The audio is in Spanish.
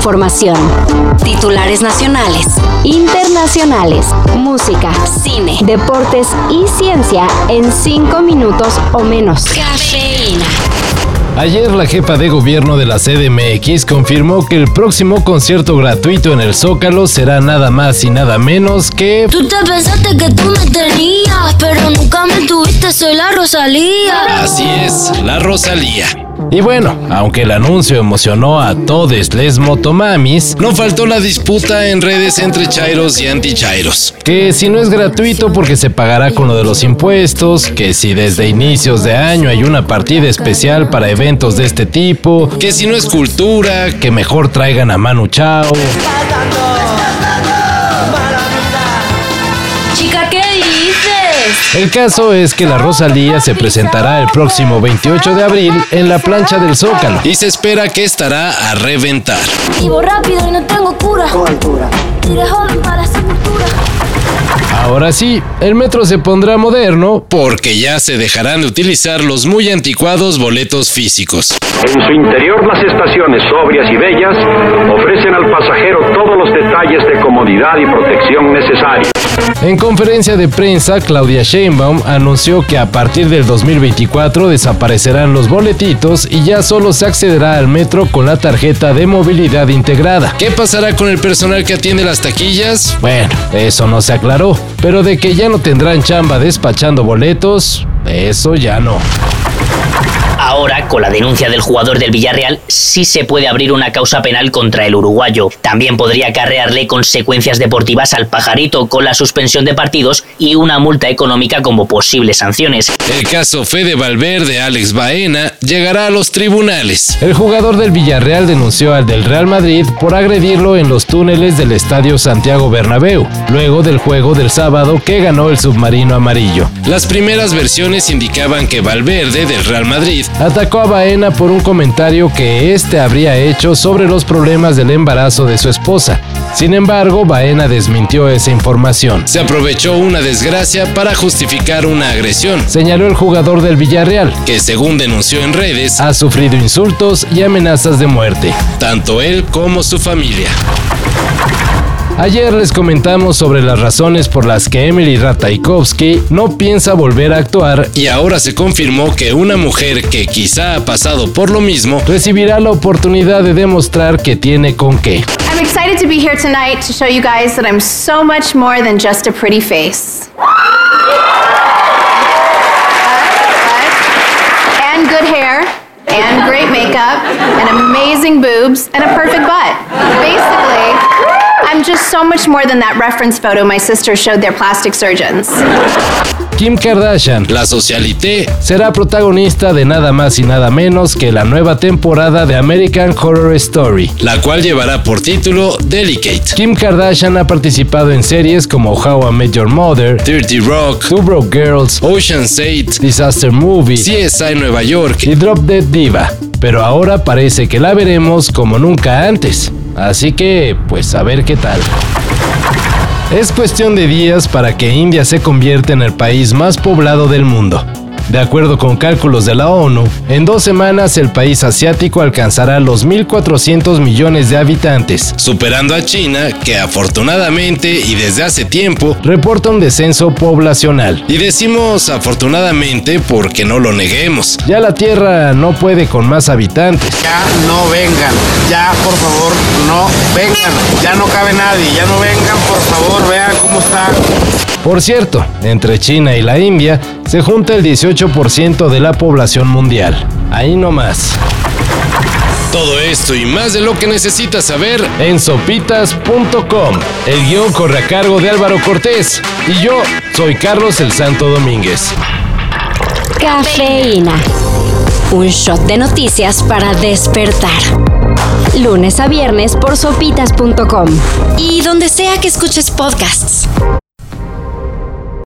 información. Titulares nacionales, internacionales, música, cine, deportes y ciencia en 5 minutos o menos. Cafeína. Ayer la jefa de gobierno de la CDMX confirmó que el próximo concierto gratuito en el Zócalo será nada más y nada menos que... Tú te pensaste que tú me tenías, pero nunca me tuviste, soy la Rosalía. Así es, la Rosalía. Y bueno, aunque el anuncio emocionó a todos les motomamis, no faltó la disputa en redes entre chairos y anti-chairos. Que si no es gratuito porque se pagará con lo de los impuestos, que si desde inicios de año hay una partida especial para eventos de este tipo, que si no es cultura, que mejor traigan a Manu Chao. Chica, ¿qué dices? El caso es que la Rosalía se presentará el próximo 28 de abril en la plancha del Zócalo y se espera que estará a reventar. Vivo rápido y no tengo cura. Tiré joven para la sepultura. Ahora sí, el metro se pondrá moderno porque ya se dejarán de utilizar los muy anticuados boletos físicos. En su interior las estaciones sobrias y bellas ofrecen al pasajero todos los detalles de comodidad y protección necesarios. En conferencia de prensa, Claudia Sheinbaum anunció que a partir del 2024 desaparecerán los boletitos y ya solo se accederá al metro con la tarjeta de movilidad integrada. ¿Qué pasará con el personal que atiende las taquillas? Bueno, eso no se aclaró, pero de que ya no tendrán chamba despachando boletos, eso ya no. Ahora, con la denuncia del jugador del Villarreal, sí se puede abrir una causa penal contra el uruguayo. También podría acarrearle consecuencias deportivas al pajarito con la suspensión de partidos y una multa económica como posibles sanciones. El caso Fede Valverde Alex Baena llegará a los tribunales. El jugador del Villarreal denunció al del Real Madrid por agredirlo en los túneles del estadio Santiago Bernabéu, luego del juego del sábado que ganó el submarino amarillo. Las primeras versiones indicaban que Valverde del Real Madrid atacó a Baena por un comentario que éste habría hecho sobre los problemas del embarazo de su esposa. Sin embargo, Baena desmintió esa información. Se aprovechó una desgracia para justificar una agresión, señaló el jugador del Villarreal, que según denunció en redes, ha sufrido insultos y amenazas de muerte, tanto él como su familia. Ayer les comentamos sobre las razones por las que Emily Ratajkowski no piensa volver a actuar y ahora se confirmó que una mujer que quizá ha pasado por lo mismo recibirá la oportunidad de demostrar que tiene con qué. I'm excited to be here tonight to show you guys that I'm so much more than just a pretty face. And good hair, and great makeup, and amazing boobs, and a perfect butt. I'm just so much more than that reference photo my sister showed their plastic surgeons. Kim Kardashian, la socialité, será protagonista de nada más y nada menos que la nueva temporada de American Horror Story, la cual llevará por título Delicate. Kim Kardashian ha participado en series como How I Met Your Mother, Dirty Rock, Two Broke Girls, Ocean's 8, Disaster Movie, CSI Nueva York y Drop Dead Diva. Pero ahora parece que la veremos como nunca antes. Así que, pues a ver qué tal. Es cuestión de días para que India se convierta en el país más poblado del mundo. De acuerdo con cálculos de la ONU, en dos semanas el país asiático alcanzará los 1.400 millones de habitantes, superando a China, que afortunadamente y desde hace tiempo reporta un descenso poblacional. Y decimos afortunadamente porque no lo neguemos. Ya la Tierra no puede con más habitantes. Ya no vengan, ya por favor no vengan, ya no cabe nadie, ya no vengan, por favor, vean cómo está. Por cierto, entre China y la India se junta el 18% de la población mundial. Ahí no más. Todo esto y más de lo que necesitas saber en sopitas.com. El guion corre a cargo de Álvaro Cortés y yo soy Carlos el Santo Domínguez. Cafeína. Un shot de noticias para despertar. Lunes a viernes por sopitas.com. Y donde sea que escuches podcasts.